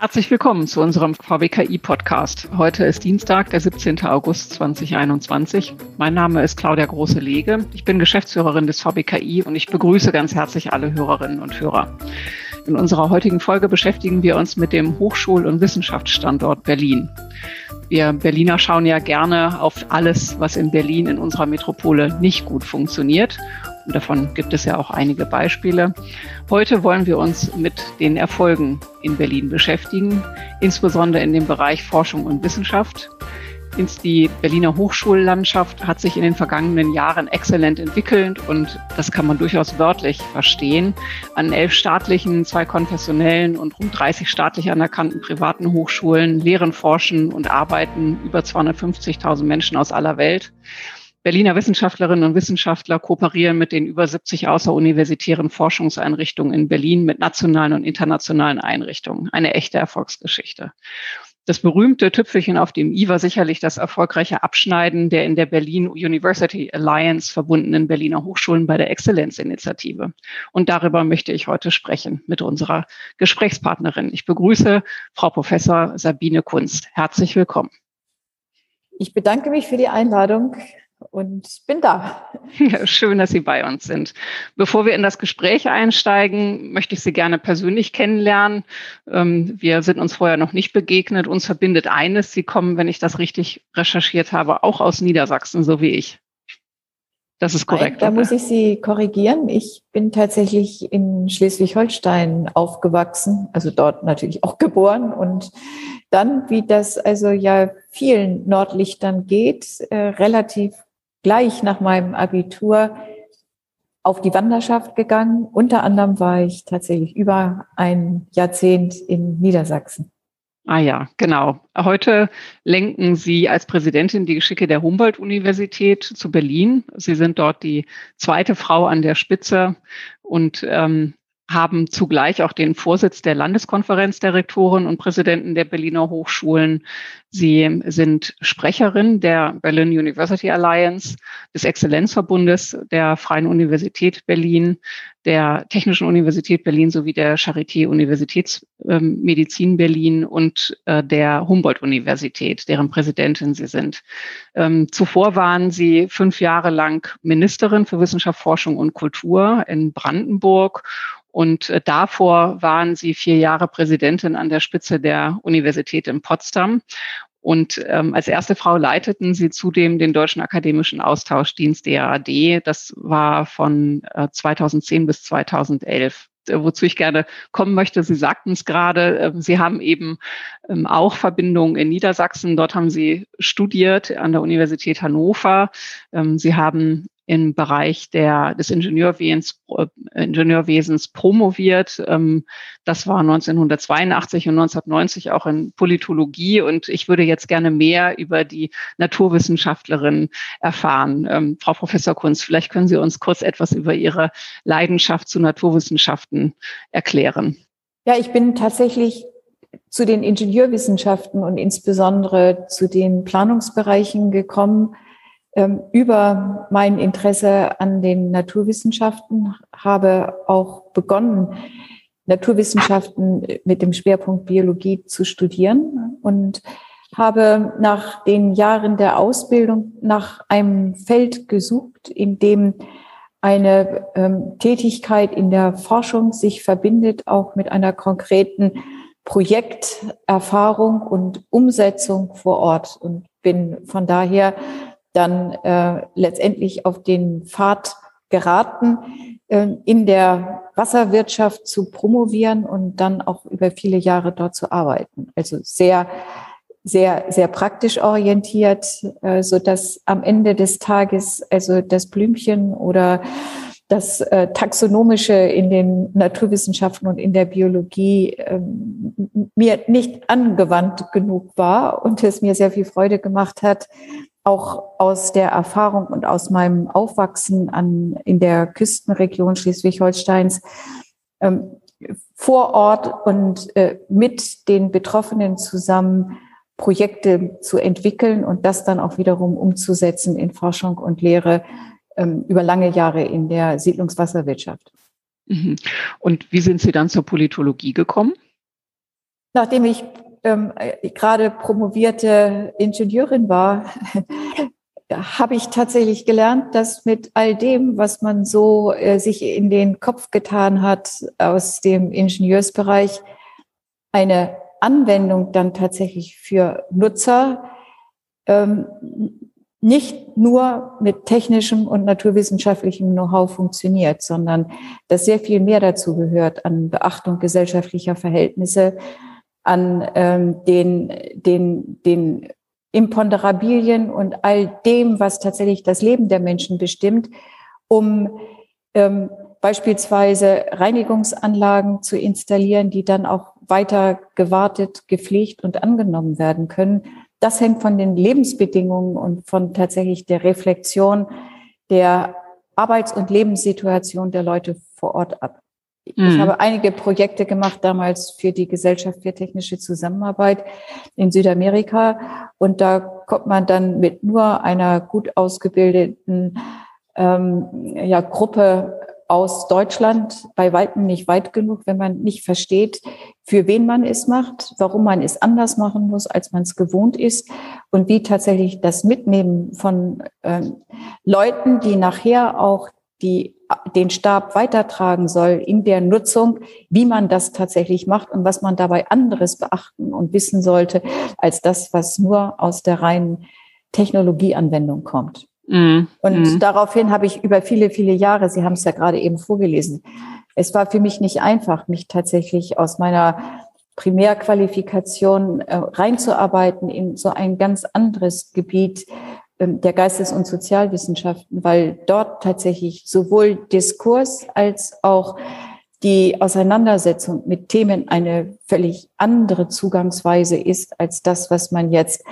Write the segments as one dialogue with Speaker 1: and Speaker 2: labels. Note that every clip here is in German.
Speaker 1: Herzlich willkommen zu unserem VWKI-Podcast. Heute ist Dienstag, der 17. August 2021. Mein Name ist Claudia Große-Lege. Ich bin Geschäftsführerin des VWKI und ich begrüße ganz herzlich alle Hörerinnen und Hörer. In unserer heutigen Folge beschäftigen wir uns mit dem Hochschul- und Wissenschaftsstandort Berlin. Wir Berliner schauen ja gerne auf alles, was in Berlin in unserer Metropole nicht gut funktioniert davon gibt es ja auch einige Beispiele. Heute wollen wir uns mit den Erfolgen in Berlin beschäftigen, insbesondere in dem Bereich Forschung und Wissenschaft. Die Berliner Hochschullandschaft hat sich in den vergangenen Jahren exzellent entwickelt und das kann man durchaus wörtlich verstehen. An elf staatlichen, zwei konfessionellen und rund 30 staatlich anerkannten privaten Hochschulen lehren, forschen und arbeiten über 250.000 Menschen aus aller Welt. Berliner Wissenschaftlerinnen und Wissenschaftler kooperieren mit den über 70 außeruniversitären Forschungseinrichtungen in Berlin mit nationalen und internationalen Einrichtungen. Eine echte Erfolgsgeschichte. Das berühmte Tüpfelchen auf dem i war sicherlich das erfolgreiche Abschneiden der in der Berlin University Alliance verbundenen Berliner Hochschulen bei der Exzellenzinitiative. Und darüber möchte ich heute sprechen mit unserer Gesprächspartnerin. Ich begrüße Frau Professor Sabine Kunst. Herzlich willkommen.
Speaker 2: Ich bedanke mich für die Einladung und bin da.
Speaker 1: Ja, schön, dass Sie bei uns sind. Bevor wir in das Gespräch einsteigen, möchte ich Sie gerne persönlich kennenlernen. Ähm, wir sind uns vorher noch nicht begegnet. Uns verbindet eines. Sie kommen, wenn ich das richtig recherchiert habe, auch aus Niedersachsen, so wie ich. Das ist korrekt.
Speaker 2: Nein, da muss ich Sie korrigieren. Ich bin tatsächlich in Schleswig-Holstein aufgewachsen, also dort natürlich auch geboren und dann, wie das also ja vielen Nordlichtern geht, äh, relativ gleich nach meinem Abitur auf die Wanderschaft gegangen. Unter anderem war ich tatsächlich über ein Jahrzehnt in Niedersachsen.
Speaker 1: Ah ja, genau. Heute lenken Sie als Präsidentin die Geschicke der Humboldt-Universität zu Berlin. Sie sind dort die zweite Frau an der Spitze und ähm, haben zugleich auch den Vorsitz der Landeskonferenz der Rektoren und Präsidenten der Berliner Hochschulen. Sie sind Sprecherin der Berlin University Alliance, des Exzellenzverbundes der Freien Universität Berlin, der Technischen Universität Berlin sowie der Charité Universitätsmedizin Berlin und äh, der Humboldt-Universität, deren Präsidentin Sie sind. Ähm, zuvor waren Sie fünf Jahre lang Ministerin für Wissenschaft, Forschung und Kultur in Brandenburg und äh, davor waren sie vier Jahre Präsidentin an der Spitze der Universität in Potsdam. Und ähm, als erste Frau leiteten sie zudem den Deutschen Akademischen Austauschdienst DAAD. Das war von äh, 2010 bis 2011 äh, wozu ich gerne kommen möchte. Sie sagten es gerade, äh, Sie haben eben ähm, auch Verbindungen in Niedersachsen. Dort haben Sie studiert an der Universität Hannover. Ähm, Sie haben im Bereich der, des Ingenieurwesens, äh, Ingenieurwesens promoviert. Ähm, das war 1982 und 1990 auch in Politologie. Und ich würde jetzt gerne mehr über die Naturwissenschaftlerin erfahren. Ähm, Frau Professor Kunz, vielleicht können Sie uns kurz etwas über Ihre Leidenschaft zu Naturwissenschaften erklären.
Speaker 2: Ja, ich bin tatsächlich zu den Ingenieurwissenschaften und insbesondere zu den Planungsbereichen gekommen, über mein Interesse an den Naturwissenschaften, habe auch begonnen, Naturwissenschaften mit dem Schwerpunkt Biologie zu studieren und habe nach den Jahren der Ausbildung nach einem Feld gesucht, in dem eine ähm, Tätigkeit in der Forschung sich verbindet, auch mit einer konkreten Projekterfahrung und Umsetzung vor Ort und bin von daher dann äh, letztendlich auf den Pfad geraten, äh, in der Wasserwirtschaft zu promovieren und dann auch über viele Jahre dort zu arbeiten. Also sehr, sehr, sehr praktisch orientiert, äh, so dass am Ende des Tages also das Blümchen oder das äh, Taxonomische in den Naturwissenschaften und in der Biologie ähm, mir nicht angewandt genug war und es mir sehr viel Freude gemacht hat, auch aus der Erfahrung und aus meinem Aufwachsen an, in der Küstenregion Schleswig-Holsteins ähm, vor Ort und äh, mit den Betroffenen zusammen Projekte zu entwickeln und das dann auch wiederum umzusetzen in Forschung und Lehre ähm, über lange Jahre in der Siedlungswasserwirtschaft.
Speaker 1: Mhm. Und wie sind Sie dann zur Politologie gekommen?
Speaker 2: Nachdem ich ähm, gerade promovierte Ingenieurin war, habe ich tatsächlich gelernt, dass mit all dem, was man so äh, sich in den Kopf getan hat aus dem Ingenieursbereich, eine Anwendung dann tatsächlich für Nutzer ähm, nicht nur mit technischem und naturwissenschaftlichem Know-how funktioniert, sondern dass sehr viel mehr dazu gehört an Beachtung gesellschaftlicher Verhältnisse, an ähm, den, den, den Imponderabilien und all dem, was tatsächlich das Leben der Menschen bestimmt, um ähm, beispielsweise Reinigungsanlagen zu installieren, die dann auch weiter gewartet, gepflegt und angenommen werden können. Das hängt von den Lebensbedingungen und von tatsächlich der Reflexion der Arbeits- und Lebenssituation der Leute vor Ort ab. Mhm. Ich habe einige Projekte gemacht damals für die Gesellschaft für technische Zusammenarbeit in Südamerika. Und da kommt man dann mit nur einer gut ausgebildeten ähm, ja, Gruppe aus Deutschland bei weitem nicht weit genug, wenn man nicht versteht, für wen man es macht, warum man es anders machen muss, als man es gewohnt ist und wie tatsächlich das Mitnehmen von ähm, Leuten, die nachher auch die den Stab weitertragen soll in der Nutzung, wie man das tatsächlich macht und was man dabei anderes beachten und wissen sollte, als das, was nur aus der reinen Technologieanwendung kommt. Mm, und mm. daraufhin habe ich über viele, viele Jahre, Sie haben es ja gerade eben vorgelesen, es war für mich nicht einfach, mich tatsächlich aus meiner Primärqualifikation äh, reinzuarbeiten in so ein ganz anderes Gebiet, der Geistes- und Sozialwissenschaften, weil dort tatsächlich sowohl Diskurs als auch die Auseinandersetzung mit Themen eine völlig andere Zugangsweise ist als das, was man jetzt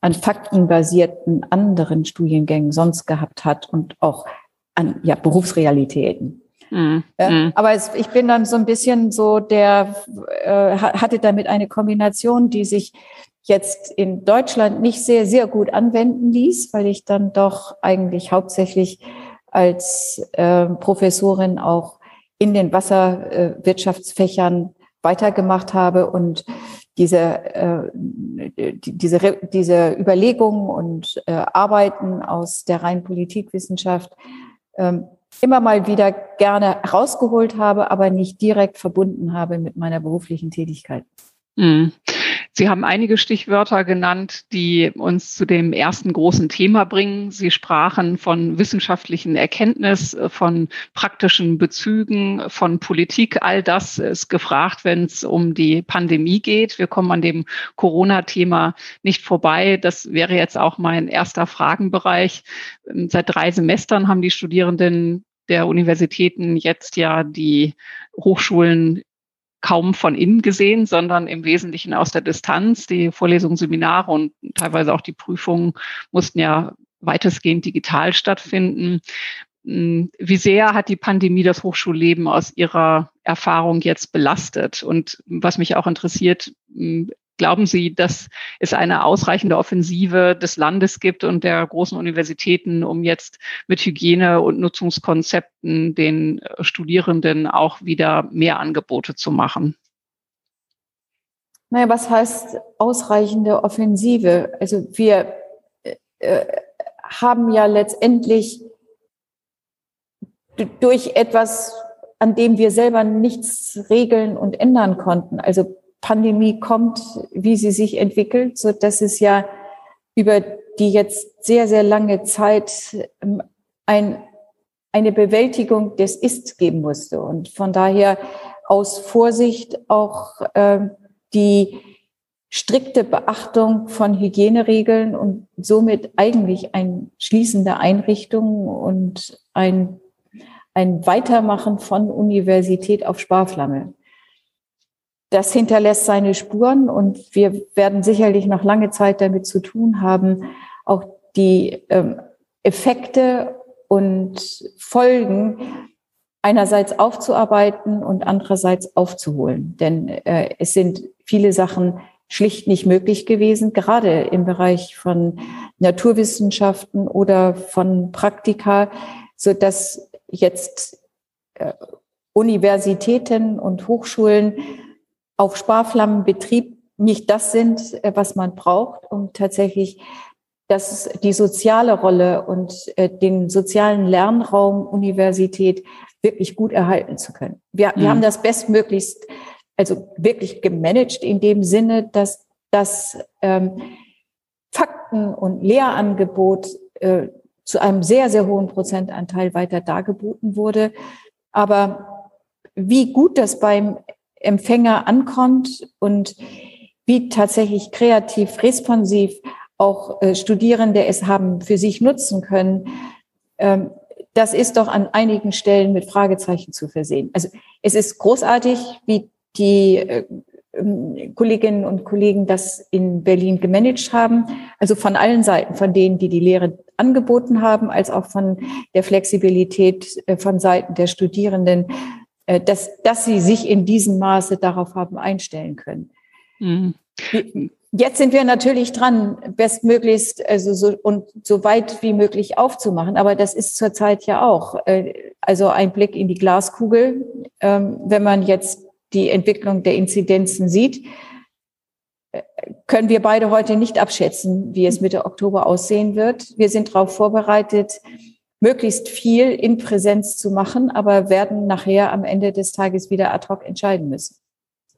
Speaker 2: an faktenbasierten anderen Studiengängen sonst gehabt hat und auch an ja, Berufsrealitäten. Mhm. Ja, mhm. aber es, ich bin dann so ein bisschen so der, äh, hatte damit eine Kombination, die sich jetzt in Deutschland nicht sehr, sehr gut anwenden ließ, weil ich dann doch eigentlich hauptsächlich als äh, Professorin auch in den Wasserwirtschaftsfächern weitergemacht habe und diese, äh, diese, diese Überlegungen und äh, Arbeiten aus der reinen Politikwissenschaft ähm, immer mal wieder gerne rausgeholt habe, aber nicht direkt verbunden habe mit meiner beruflichen Tätigkeit.
Speaker 1: Mhm. Sie haben einige Stichwörter genannt, die uns zu dem ersten großen Thema bringen. Sie sprachen von wissenschaftlichen Erkenntnis, von praktischen Bezügen, von Politik. All das ist gefragt, wenn es um die Pandemie geht. Wir kommen an dem Corona-Thema nicht vorbei. Das wäre jetzt auch mein erster Fragenbereich. Seit drei Semestern haben die Studierenden der Universitäten jetzt ja die Hochschulen kaum von innen gesehen, sondern im Wesentlichen aus der Distanz. Die Vorlesungen, Seminare und teilweise auch die Prüfungen mussten ja weitestgehend digital stattfinden. Hm, wie sehr hat die Pandemie das Hochschulleben aus Ihrer Erfahrung jetzt belastet? Und was mich auch interessiert, hm, Glauben Sie, dass es eine ausreichende Offensive des Landes gibt und der großen Universitäten, um jetzt mit Hygiene- und Nutzungskonzepten den äh, Studierenden auch wieder mehr Angebote zu machen?
Speaker 2: Naja, was heißt ausreichende Offensive? Also wir äh, äh haben ja letztendlich durch etwas, an dem wir selber nichts regeln und ändern konnten, also Pandemie kommt, wie sie sich entwickelt, so dass es ja über die jetzt sehr, sehr lange Zeit ähm, ein, eine Bewältigung des Ist geben musste. Und von daher aus Vorsicht auch äh, die strikte Beachtung von Hygieneregeln und somit eigentlich ein Schließen der Einrichtungen und ein, ein Weitermachen von Universität auf Sparflamme das hinterlässt seine Spuren und wir werden sicherlich noch lange Zeit damit zu tun haben, auch die ähm, Effekte und Folgen einerseits aufzuarbeiten und andererseits aufzuholen. Denn äh, es sind viele Sachen schlicht nicht möglich gewesen, gerade im Bereich von Naturwissenschaften oder von Praktika, so dass jetzt äh, Universitäten und Hochschulen auf Sparflammenbetrieb nicht das sind, äh, was man braucht, um tatsächlich das, die soziale Rolle und äh, den sozialen Lernraum Universität wirklich gut erhalten zu können. Wir, wir haben mhm. das bestmöglichst, also wirklich gemanagt in dem Sinne, dass das ähm, Fakten und Lehrangebot äh, zu einem sehr, sehr hohen Prozentanteil weiter dargeboten wurde. Aber wie gut das beim Empfänger ankommt und wie tatsächlich kreativ, responsiv auch äh, Studierende es haben für sich nutzen können, ähm, das ist doch an einigen Stellen mit Fragezeichen zu versehen. Also es ist großartig, wie die äh, ähm, Kolleginnen und Kollegen das in Berlin gemanagt haben. Also von allen Seiten, von denen, die die Lehre angeboten haben, als auch von der Flexibilität äh, von Seiten der Studierenden, dass, dass sie sich in diesem Maße darauf haben einstellen können. Mhm. Jetzt sind wir natürlich dran, bestmöglichst also so und so weit wie möglich aufzumachen. Aber das ist zurzeit ja auch äh, also ein Blick in die Glaskugel. Ähm, wenn man jetzt die Entwicklung der Inzidenzen sieht, äh, können wir beide heute nicht abschätzen, wie es Mitte Oktober aussehen wird. Wir sind darauf vorbereitet, möglichst viel in Präsenz zu machen, aber werden nachher am Ende des Tages wieder ad hoc entscheiden müssen.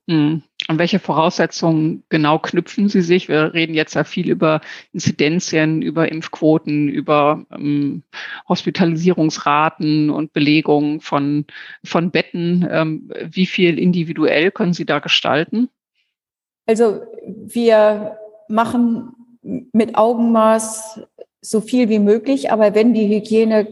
Speaker 1: Hm. An welche Voraussetzungen genau knüpfen Sie sich? Wir reden jetzt ja viel über Inzidenzien, über Impfquoten, über ähm, Hospitalisierungsraten und Belegung von, von Betten. Ähm, wie viel individuell können Sie da gestalten?
Speaker 2: Also wir machen mit Augenmaß so viel wie möglich, aber wenn die Hygiene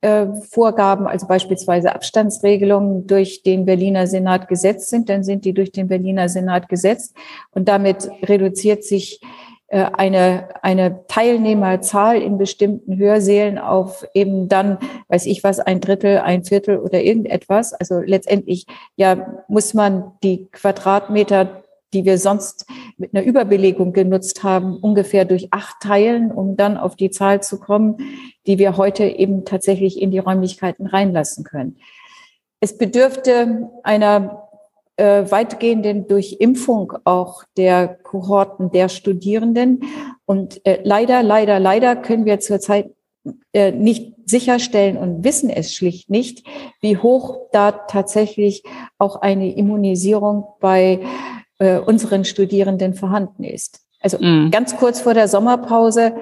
Speaker 2: äh, also beispielsweise Abstandsregelungen durch den Berliner Senat gesetzt sind, dann sind die durch den Berliner Senat gesetzt und damit reduziert sich äh, eine, eine Teilnehmerzahl in bestimmten Hörsälen auf eben dann, weiß ich was, ein Drittel, ein Viertel oder irgendetwas. Also letztendlich ja muss man die Quadratmeter die wir sonst mit einer Überbelegung genutzt haben, ungefähr durch acht teilen, um dann auf die Zahl zu kommen, die wir heute eben tatsächlich in die Räumlichkeiten reinlassen können. Es bedürfte einer äh, weitgehenden Durchimpfung auch der Kohorten der Studierenden. Und äh, leider, leider, leider können wir zurzeit äh, nicht sicherstellen und wissen es schlicht nicht, wie hoch da tatsächlich auch eine Immunisierung bei äh, unseren Studierenden vorhanden ist. Also mhm. ganz kurz vor der Sommerpause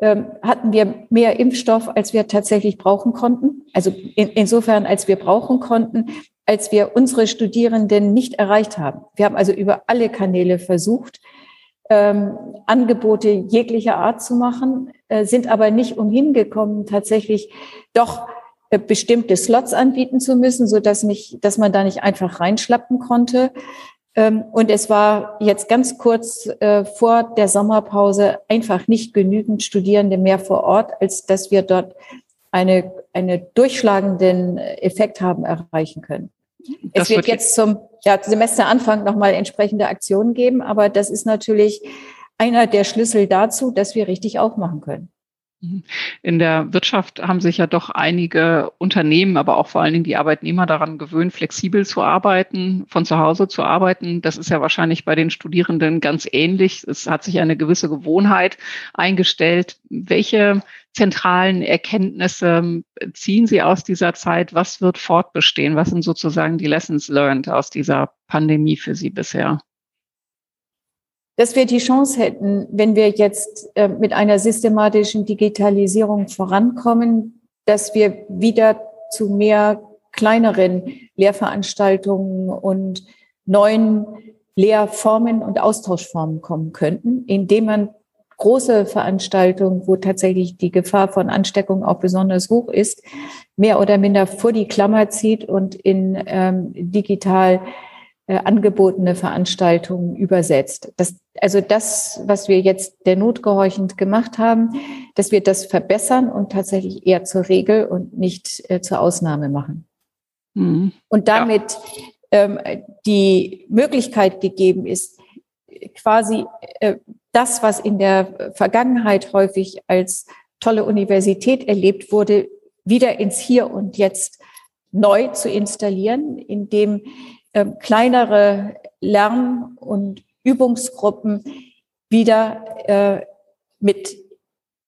Speaker 2: ähm, hatten wir mehr Impfstoff, als wir tatsächlich brauchen konnten. Also in, insofern, als wir brauchen konnten, als wir unsere Studierenden nicht erreicht haben. Wir haben also über alle Kanäle versucht, ähm, Angebote jeglicher Art zu machen, äh, sind aber nicht umhin gekommen, tatsächlich doch äh, bestimmte Slots anbieten zu müssen, so dass nicht, dass man da nicht einfach reinschlappen konnte. Ähm, und es war jetzt ganz kurz äh, vor der Sommerpause einfach nicht genügend Studierende mehr vor Ort, als dass wir dort eine, eine durchschlagenden Effekt haben erreichen können. Das es wird, wird jetzt zum ja, Semesteranfang nochmal entsprechende Aktionen geben, aber das ist natürlich einer der Schlüssel dazu, dass wir richtig aufmachen können.
Speaker 1: In der Wirtschaft haben sich ja doch einige Unternehmen, aber auch vor allen Dingen die Arbeitnehmer daran gewöhnt, flexibel zu arbeiten, von zu Hause zu arbeiten. Das ist ja wahrscheinlich bei den Studierenden ganz ähnlich. Es hat sich eine gewisse Gewohnheit eingestellt. Welche zentralen Erkenntnisse ziehen Sie aus dieser Zeit? Was wird fortbestehen? Was sind sozusagen die Lessons learned aus dieser Pandemie für Sie bisher?
Speaker 2: Dass wir die Chance hätten, wenn wir jetzt äh, mit einer systematischen Digitalisierung vorankommen, dass wir wieder zu mehr kleineren Lehrveranstaltungen und neuen Lehrformen und Austauschformen kommen könnten, indem man große Veranstaltungen, wo tatsächlich die Gefahr von Ansteckung auch besonders hoch ist, mehr oder minder vor die Klammer zieht und in ähm, digital äh, angebotene Veranstaltungen übersetzt. Das, also das, was wir jetzt der Not gehorchend gemacht haben, dass wir das verbessern und tatsächlich eher zur Regel und nicht äh, zur Ausnahme machen. Mhm. Und damit ja. ähm, die Möglichkeit gegeben ist, quasi äh, das, was in der Vergangenheit häufig als tolle Universität erlebt wurde, wieder ins Hier und Jetzt neu zu installieren, indem ähm, kleinere Lern- und Übungsgruppen wieder äh, mit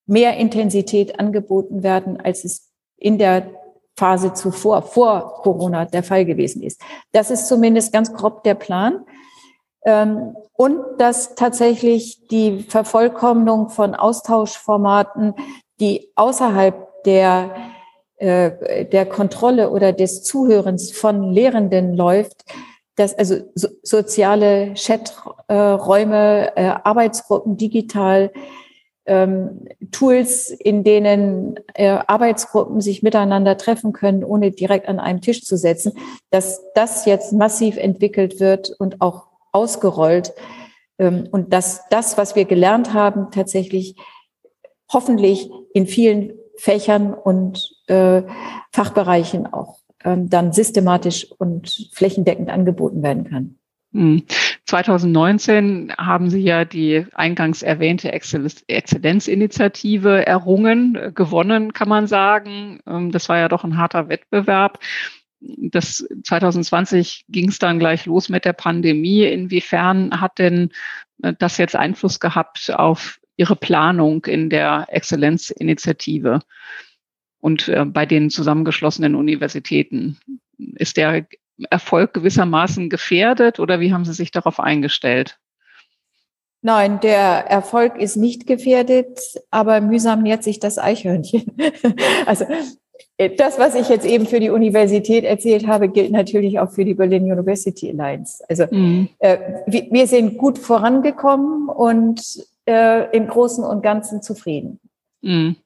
Speaker 2: mehr Intensität angeboten werden, als es in der Phase zuvor, vor Corona der Fall gewesen ist. Das ist zumindest ganz grob der Plan. Ähm, und dass tatsächlich die Vervollkommnung von Austauschformaten, die außerhalb der, äh, der Kontrolle oder des Zuhörens von Lehrenden läuft, dass also so, soziale Chaträume, äh, Arbeitsgruppen digital, ähm, Tools, in denen äh, Arbeitsgruppen sich miteinander treffen können, ohne direkt an einem Tisch zu setzen, dass das jetzt massiv entwickelt wird und auch ausgerollt ähm, und dass das, was wir gelernt haben, tatsächlich hoffentlich in vielen Fächern und äh, Fachbereichen auch ähm, dann systematisch und flächendeckend angeboten werden kann.
Speaker 1: 2019 hm. haben Sie ja die eingangs erwähnte Exzellenzinitiative errungen, äh, gewonnen, kann man sagen. Ähm, das war ja doch ein harter Wettbewerb. Das 2020 ging es dann gleich los mit der Pandemie. Inwiefern hat denn äh, das jetzt Einfluss gehabt auf Ihre Planung in der Exzellenzinitiative und äh, bei den zusammengeschlossenen Universitäten? Ist der Erfolg gewissermaßen gefährdet oder wie haben Sie sich darauf eingestellt?
Speaker 2: Nein, der Erfolg ist nicht gefährdet, aber mühsam nährt sich das Eichhörnchen. also äh, das, was ich jetzt eben für die Universität erzählt habe, gilt natürlich auch für die Berlin University Alliance. Also mhm. äh, wir, wir, sind gut vorangekommen und äh, im Großen und Ganzen zufrieden.
Speaker 1: Mhm.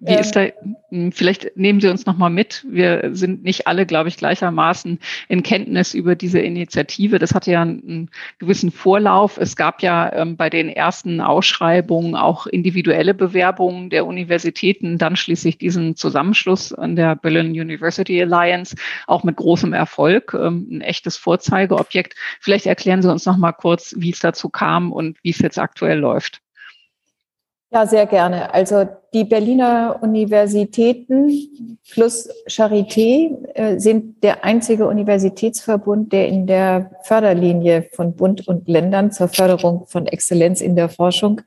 Speaker 1: Wie ähm, ist da, hm, vielleicht nehmen Sie uns nochmal mit. Wir sind nicht alle, glaube ich, gleichermaßen in Kenntnis über diese Initiative. Das hatte ja einen, gewissen Vorlauf. Es gab ja ähm, bei den ersten Ausschreibungen auch individuelle Bewerbungen der Universitäten, dann schließlich diesen Zusammenschluss an der Berlin University Alliance, auch mit großem Erfolg, ähm, ein echtes Vorzeigeobjekt. Vielleicht erklären Sie uns nochmal kurz, wie es dazu kam und wie es jetzt aktuell läuft.
Speaker 2: Ja, sehr gerne. Also die Berliner Universitäten plus Charité äh, sind der einzige Universitätsverbund, der in der Förderlinie von Bund und Ländern zur Förderung von Exzellenz in der Forschung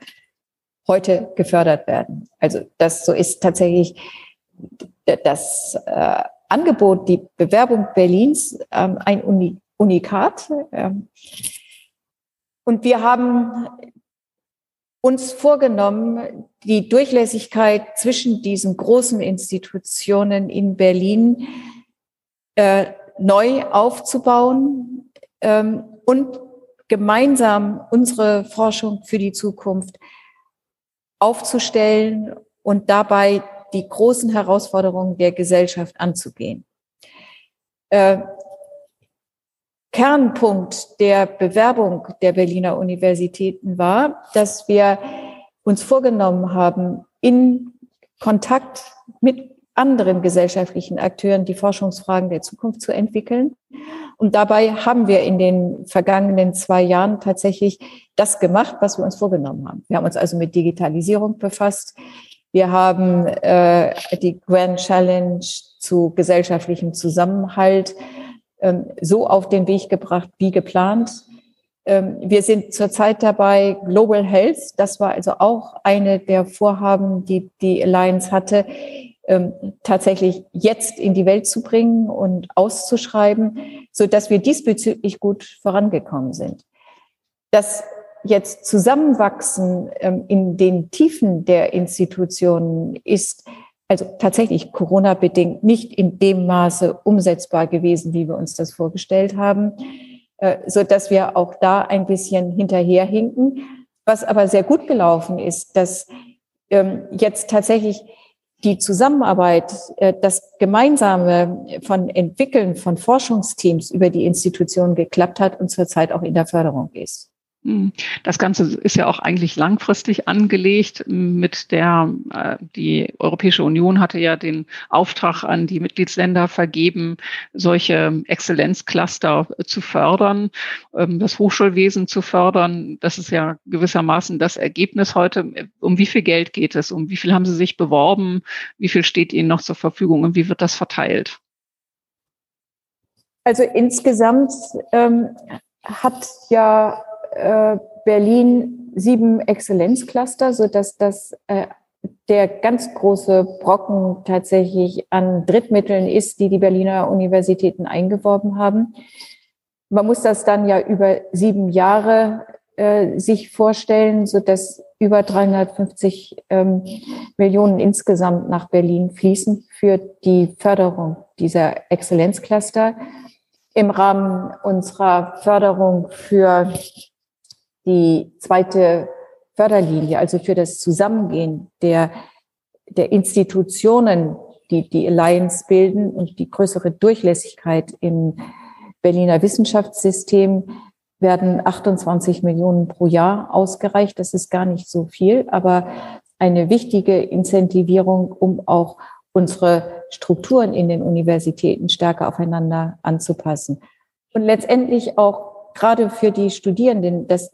Speaker 2: heute gefördert werden. Also das so ist tatsächlich das äh, Angebot, die Bewerbung Berlins ähm, ein Uni Unikat. Ähm, und wir haben uns vorgenommen, die Durchlässigkeit zwischen diesen großen Institutionen in Berlin äh, neu aufzubauen ähm, und gemeinsam unsere Forschung für die Zukunft aufzustellen und dabei die großen Herausforderungen der Gesellschaft anzugehen. Äh, Kernpunkt der Bewerbung der Berliner Universitäten war, dass wir uns vorgenommen haben, in Kontakt mit anderen gesellschaftlichen Akteuren die Forschungsfragen der Zukunft zu entwickeln. Und dabei haben wir in den vergangenen zwei Jahren tatsächlich das gemacht, was wir uns vorgenommen haben. Wir haben uns also mit Digitalisierung befasst. Wir haben äh, die Grand Challenge zu gesellschaftlichem Zusammenhalt so auf den Weg gebracht wie geplant. Ähm, wir sind zurzeit dabei, Global Health, das war also auch eine der Vorhaben, die die Alliance hatte, ähm, tatsächlich jetzt in die Welt zu bringen und auszuschreiben, so dass wir diesbezüglich gut vorangekommen sind. Das jetzt Zusammenwachsen in den Tiefen der Institutionen ist also tatsächlich Corona-bedingt nicht in dem Maße umsetzbar gewesen, wie wir uns das vorgestellt haben, äh, so dass wir auch da ein bisschen hinterherhinken. Was aber sehr gut gelaufen ist, dass ähm, jetzt tatsächlich die Zusammenarbeit, äh, das gemeinsame von Entwickeln von Forschungsteams über die Institutionen geklappt hat und zurzeit auch in der Förderung ist.
Speaker 1: Hm. Das Ganze ist ja auch eigentlich langfristig angelegt. Mit der äh, die Europäische Union hatte ja den Auftrag an die Mitgliedsländer vergeben, solche Exzellenzcluster zu fördern, ähm, das Hochschulwesen zu fördern. Das ist ja gewissermaßen das Ergebnis heute. Um wie viel Geld geht es? Um wie viel haben Sie sich beworben? Wie viel steht Ihnen noch zur Verfügung und wie wird das verteilt?
Speaker 2: Also insgesamt ähm, hat ja äh, Berlin sieben Exzellenzcluster, so dass das äh, der ganz große Brocken tatsächlich an Drittmitteln ist, die die Berliner Universitäten eingeworben haben. Man muss das dann ja über sieben Jahre äh, sich vorstellen, so dass über 350 ähm, Millionen insgesamt nach Berlin fließen für die Förderung dieser Exzellenzcluster. Im Rahmen unserer Förderung für die zweite Förderlinie, also für das Zusammengehen der, der Institutionen, die die Alliance bilden und die größere Durchlässigkeit im Berliner Wissenschaftssystem, werden 28 Millionen pro Jahr ausgereicht. Das ist gar nicht so viel, aber eine wichtige Incentivierung, um auch unsere Strukturen in den Universitäten stärker aufeinander anzupassen. Und letztendlich auch gerade für die Studierenden, das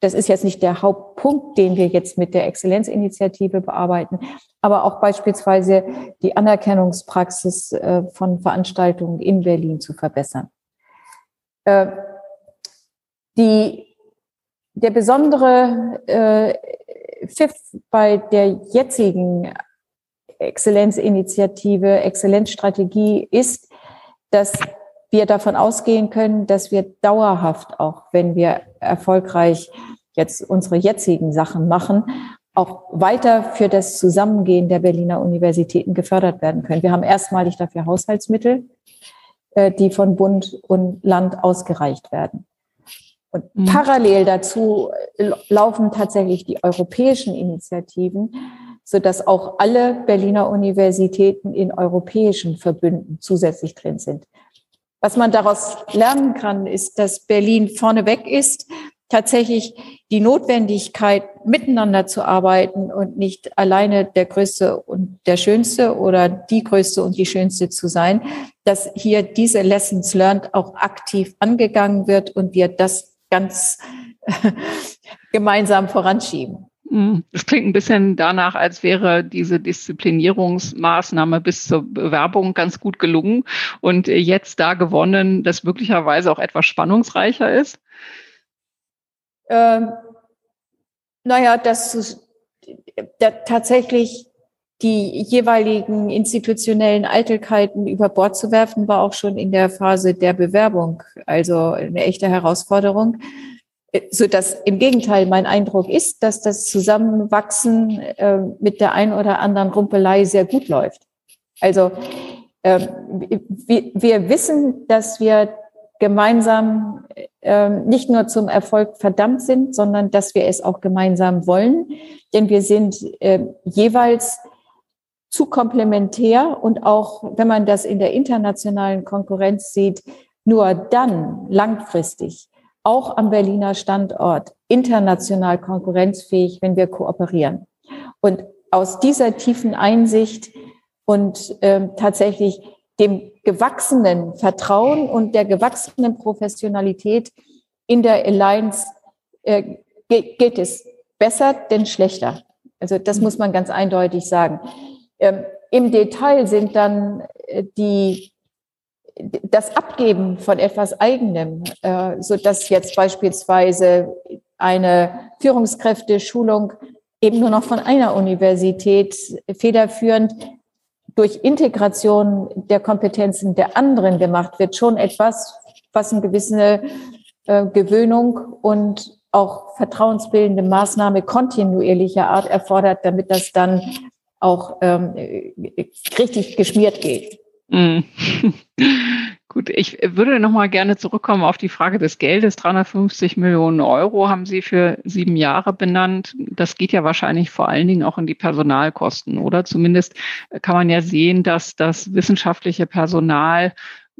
Speaker 2: das ist jetzt nicht der Hauptpunkt, den wir jetzt mit der Exzellenzinitiative bearbeiten, aber auch beispielsweise die Anerkennungspraxis äh, von Veranstaltungen in Berlin zu verbessern. Äh, die, der besondere äh, Pfiff bei der jetzigen Exzellenzinitiative, Exzellenzstrategie ist, dass wir davon ausgehen können, dass wir dauerhaft, auch wenn wir erfolgreich jetzt unsere jetzigen Sachen machen, auch weiter für das Zusammengehen der Berliner Universitäten gefördert werden können. Wir haben erstmalig dafür Haushaltsmittel, äh, die von Bund und Land ausgereicht werden. Und mhm. parallel dazu laufen tatsächlich die europäischen Initiativen, so dass auch alle Berliner Universitäten in europäischen Verbünden zusätzlich drin sind. Was man daraus lernen kann, ist, dass Berlin vorneweg ist, tatsächlich die Notwendigkeit, miteinander zu arbeiten und nicht alleine der Größte und der Schönste oder die Größte und die Schönste zu sein, dass hier diese Lessons learned auch aktiv angegangen wird und wir das ganz gemeinsam voranschieben.
Speaker 1: Es klingt ein bisschen danach, als wäre diese Disziplinierungsmaßnahme bis zur Bewerbung ganz gut gelungen und jetzt da gewonnen, dass möglicherweise auch etwas spannungsreicher ist.
Speaker 2: Ähm, naja, dass da tatsächlich die jeweiligen institutionellen Eitelkeiten über Bord zu werfen, war auch schon in der Phase der Bewerbung also eine echte Herausforderung so dass im Gegenteil mein Eindruck ist, dass das Zusammenwachsen äh, mit der ein oder anderen Rumpelei sehr gut läuft. Also äh, wir, wir, wissen, dass wir gemeinsam äh, nicht nur zum Erfolg verdammt sind, sondern dass wir es auch gemeinsam wollen, denn wir sind äh, jeweils zu komplementär und auch, wenn man das in der internationalen Konkurrenz sieht, nur dann langfristig auch am Berliner Standort international konkurrenzfähig, wenn wir kooperieren. Und aus dieser tiefen Einsicht und äh, tatsächlich dem gewachsenen Vertrauen und der gewachsenen Professionalität in der Alliance äh, geht es besser denn schlechter. Also das muss man ganz eindeutig sagen. Ähm, Im Detail sind dann äh, die das Abgeben von etwas Eigenem, äh, so dass jetzt beispielsweise eine Führungskräfteschulung eben nur noch von einer Universität federführend durch Integration der Kompetenzen der anderen gemacht wird, schon etwas, was eine gewisse äh, Gewöhnung und auch vertrauensbildende Maßnahme kontinuierlicher Art erfordert, damit das dann auch ähm, richtig geschmiert geht. Mm.
Speaker 1: Gut, ich würde noch mal gerne zurückkommen auf die Frage des Geldes. 350 Millionen Euro haben Sie für sieben Jahre benannt. Das geht ja wahrscheinlich vor allen Dingen auch in die Personalkosten, oder? Zumindest kann man ja sehen, dass das wissenschaftliche Personal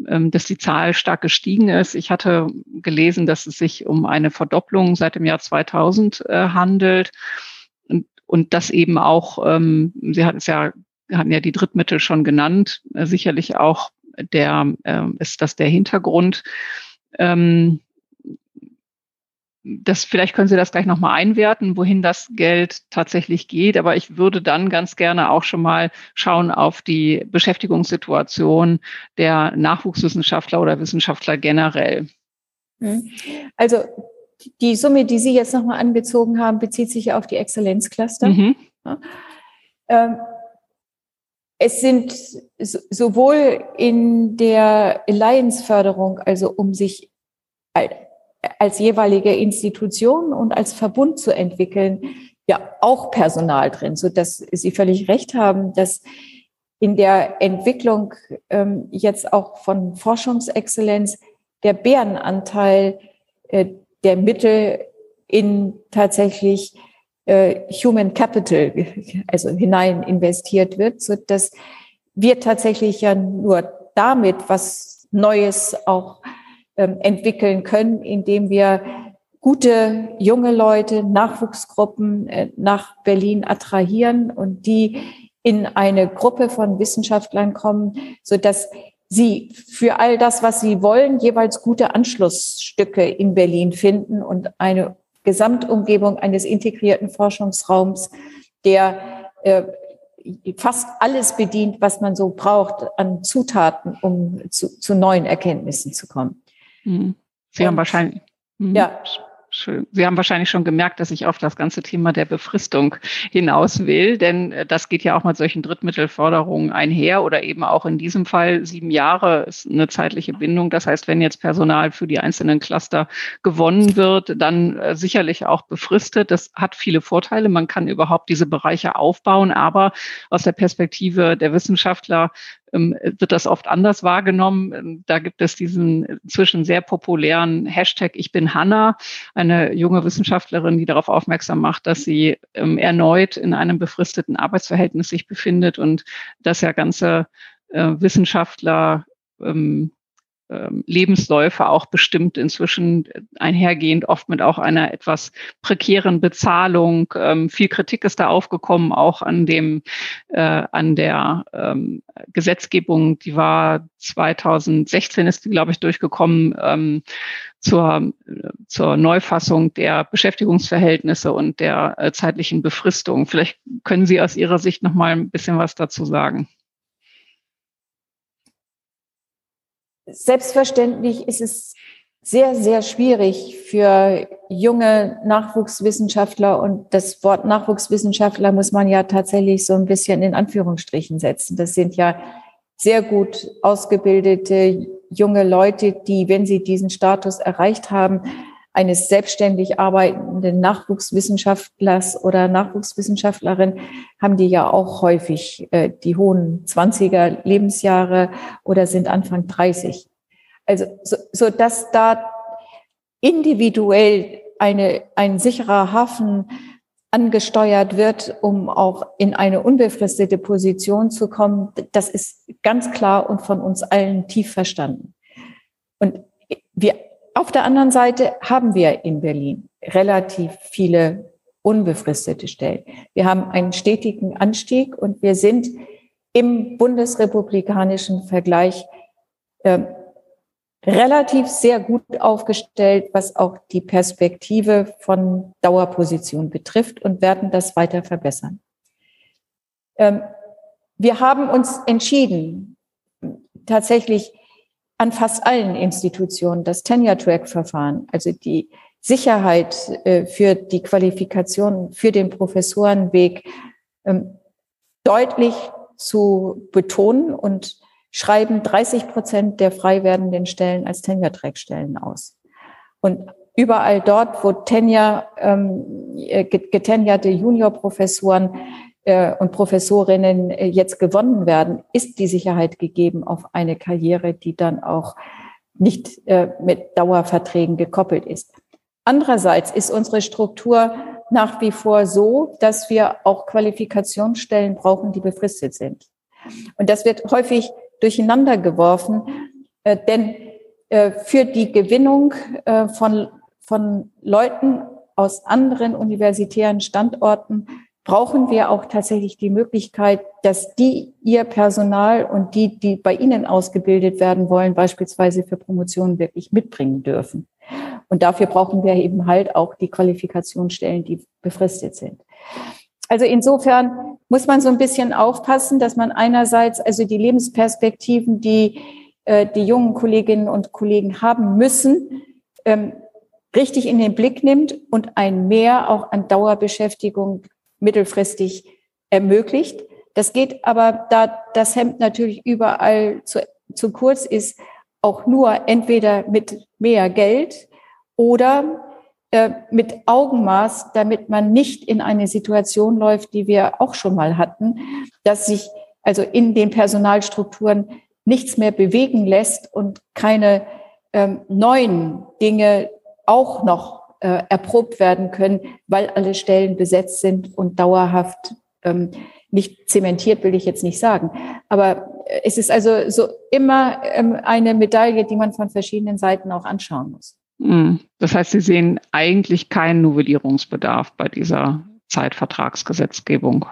Speaker 1: ähm, dass die Zahl stark gestiegen ist. Ich hatte gelesen, dass es sich um eine Verdopplung seit dem Jahr 2000 äh, handelt und, und das eben auch, ähm, Sie hatten es ja hatten ja die Drittmittel schon genannt, äh, sicherlich auch der äh, ist das der Hintergrund. Ähm, das, vielleicht können Sie das gleich nochmal einwerten, wohin das Geld tatsächlich geht. Aber ich würde dann ganz gerne auch schon mal schauen auf die Beschäftigungssituation der Nachwuchswissenschaftler oder Wissenschaftler generell.
Speaker 2: Hm. Also die Summe, die Sie jetzt nochmal angezogen haben, bezieht sich auf die Exzellenzcluster. Mhm. Ja. Ähm, es sind sowohl in der Alliance-Förderung, also um sich als jeweilige Institution und als Verbund zu entwickeln, ja auch Personal drin, so dass Sie völlig recht haben, dass in der Entwicklung ähm, jetzt auch von Forschungsexzellenz der Bärenanteil äh, der Mittel in tatsächlich äh, Human Capital, also hinein investiert wird, so dass wir tatsächlich ja nur damit was Neues auch ähm, entwickeln können, indem wir gute junge Leute, Nachwuchsgruppen äh, nach Berlin attrahieren und die in eine Gruppe von Wissenschaftlern kommen, so dass sie für all das, was sie wollen, jeweils gute Anschlussstücke in Berlin finden und eine Gesamtumgebung eines integrierten Forschungsraums, der äh, fast alles bedient, was man so braucht an Zutaten, um zu, zu neuen Erkenntnissen zu kommen.
Speaker 1: Mhm. Sie haben wahrscheinlich. Mhm. Ja. Schön. Sie haben wahrscheinlich schon gemerkt, dass ich auf das ganze Thema der Befristung hinaus will, denn äh, das geht ja auch mit solchen Drittmittelforderungen einher oder eben auch in diesem Fall sieben Jahre ist eine zeitliche Bindung. Das heißt, wenn jetzt Personal für die einzelnen Cluster gewonnen wird, dann äh, sicherlich auch befristet. Das hat viele Vorteile. Man kann überhaupt diese Bereiche aufbauen, aber aus der Perspektive der Wissenschaftler wird das oft anders wahrgenommen. Ähm, da gibt es diesen inzwischen sehr populären Hashtag Ich bin Hanna, eine junge Wissenschaftlerin, die darauf aufmerksam macht, dass sie ähm, erneut in einem befristeten Arbeitsverhältnis sich befindet und dass ja ganze äh, Wissenschaftler ähm, Lebensläufe auch bestimmt inzwischen einhergehend, oft mit auch einer etwas prekären Bezahlung. Ähm, viel Kritik ist da aufgekommen, auch an dem, äh, an der ähm, Gesetzgebung, die war 2016 ist die, glaube ich, durchgekommen ähm, zur, zur Neufassung der Beschäftigungsverhältnisse und der äh, zeitlichen Befristung. Vielleicht können Sie aus Ihrer Sicht noch mal ein bisschen was dazu sagen.
Speaker 2: Selbstverständlich ist es sehr, sehr schwierig für junge Nachwuchswissenschaftler und das Wort Nachwuchswissenschaftler muss man ja tatsächlich so ein bisschen in Anführungsstrichen setzen. Das sind ja sehr gut ausgebildete junge Leute, die, wenn sie diesen Status erreicht haben, eines selbstständig arbeitenden Nachwuchswissenschaftlers oder Nachwuchswissenschaftlerin haben die ja auch häufig äh, die hohen 20er Lebensjahre oder sind Anfang 30. Also so, so dass da individuell eine, ein sicherer Hafen angesteuert wird, um auch in eine unbefristete Position zu kommen, das ist ganz klar und von uns allen tief verstanden. Und wir auf der anderen Seite haben wir in Berlin relativ viele unbefristete Stellen. Wir haben einen stetigen Anstieg und wir sind im bundesrepublikanischen Vergleich äh, relativ sehr gut aufgestellt, was auch die Perspektive von Dauerposition betrifft und werden das weiter verbessern. Ähm, wir haben uns entschieden, tatsächlich an fast allen Institutionen das Tenure-Track-Verfahren, also die Sicherheit äh, für die Qualifikation für den Professorenweg ähm, deutlich zu betonen und schreiben 30 Prozent der frei werdenden Stellen als Tenure-Track-Stellen aus. Und überall dort, wo Tenure, ähm, äh, getenierte Juniorprofessoren und Professorinnen äh, jetzt gewonnen werden, ist die Sicherheit gegeben auf eine Karriere, die dann auch nicht äh, mit Dauerverträgen gekoppelt ist. Andererseits ist unsere Struktur nach wie vor so, dass wir auch Qualifikationsstellen brauchen, die befristet sind. Und das wird häufig durcheinander geworfen, denn für die Gewinnung von, von Leuten aus anderen universitären Standorten brauchen wir auch tatsächlich die Möglichkeit, dass die ihr Personal und die, die bei Ihnen ausgebildet werden wollen, beispielsweise für Promotionen wirklich mitbringen dürfen. Und dafür brauchen wir eben halt auch die Qualifikationsstellen, die befristet sind. Also insofern muss man so ein bisschen aufpassen, dass man einerseits also die Lebensperspektiven, die äh, die jungen Kolleginnen und Kollegen haben müssen, ähm, richtig in den Blick nimmt und ein Mehr auch an Dauerbeschäftigung mittelfristig ermöglicht. Das geht aber, da das Hemd natürlich überall zu, zu kurz ist, auch nur entweder mit mehr Geld oder äh, mit Augenmaß, damit man nicht in eine Situation läuft, die wir auch schon mal hatten, dass sich also in den Personalstrukturen nichts mehr bewegen lässt und keine ähm, neuen Dinge auch noch äh, erprobt werden können, weil alle Stellen besetzt sind und dauerhaft ähm, nicht zementiert, will ich jetzt nicht sagen. Aber äh, es ist also so immer ähm, eine Medaille, die man von verschiedenen Seiten auch anschauen muss.
Speaker 1: Hm. Das heißt, Sie sehen eigentlich keinen Novellierungsbedarf bei dieser Zeitvertragsgesetzgebung.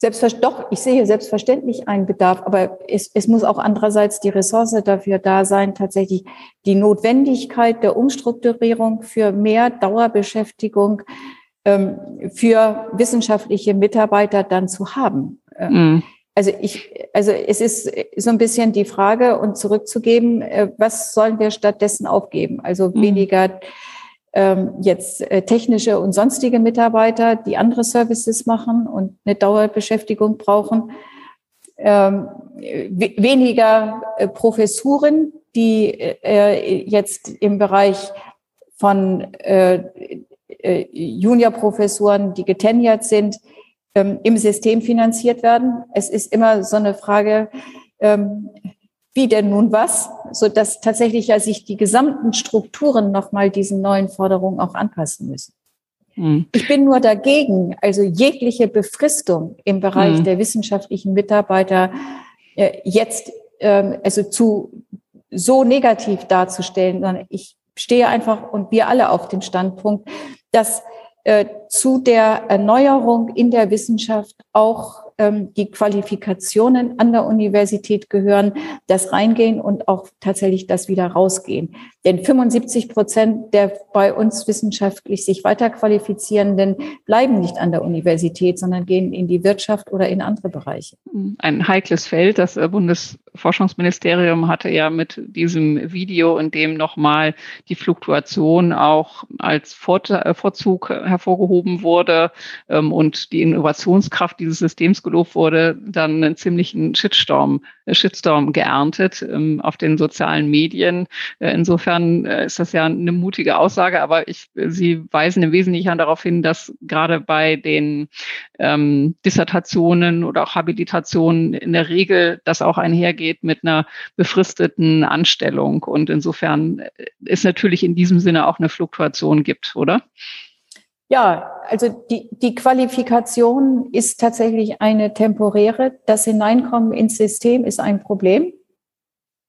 Speaker 2: Selbstverständlich, doch, ich sehe selbstverständlich einen Bedarf, aber es, es muss auch andererseits die Ressource dafür da sein, tatsächlich die Notwendigkeit der Umstrukturierung für mehr Dauerbeschäftigung ähm, für wissenschaftliche Mitarbeiter dann zu haben. Mhm. Also ich, also es ist so ein bisschen die Frage und zurückzugeben, äh, was sollen wir stattdessen aufgeben? Also mhm. weniger ähm, jetzt äh, technische und sonstige Mitarbeiter, die andere Services machen und eine Dauerbeschäftigung brauchen. Ähm, weniger äh, Professuren, die äh, jetzt im Bereich von äh, Juniorprofessuren, die geteniert sind, ähm, im System finanziert werden. Es ist immer so eine Frage, wie denn nun was, so dass tatsächlich ja sich die gesamten Strukturen nochmal diesen neuen Forderungen auch anpassen müssen. Hm. Ich bin nur dagegen, also jegliche Befristung im Bereich hm. der wissenschaftlichen Mitarbeiter äh, jetzt ähm, also zu so negativ darzustellen, sondern ich stehe einfach und wir alle auf dem Standpunkt, dass äh, zu der Erneuerung in der Wissenschaft auch die Qualifikationen an der Universität gehören, das Reingehen und auch tatsächlich das wieder rausgehen. Denn 75 Prozent der bei uns wissenschaftlich sich weiterqualifizierenden bleiben nicht an der Universität, sondern gehen in die Wirtschaft oder in andere Bereiche.
Speaker 1: Ein heikles Feld. Das äh, Bundesforschungsministerium hatte ja mit diesem Video, in dem nochmal die Fluktuation auch als äh, Vorzug hervorgehoben wurde ähm, und die Innovationskraft dieses Systems gelobt wurde, dann einen ziemlichen Shitstorm, äh, Shitstorm geerntet ähm, auf den sozialen Medien. Äh, insofern ist das ja eine mutige Aussage, aber ich, Sie weisen im Wesentlichen darauf hin, dass gerade bei den ähm, Dissertationen oder auch Habilitationen in der Regel das auch einhergeht mit einer befristeten Anstellung. Und insofern ist natürlich in diesem Sinne auch eine Fluktuation gibt, oder?
Speaker 2: Ja, also die, die Qualifikation ist tatsächlich eine temporäre. Das Hineinkommen ins System ist ein Problem,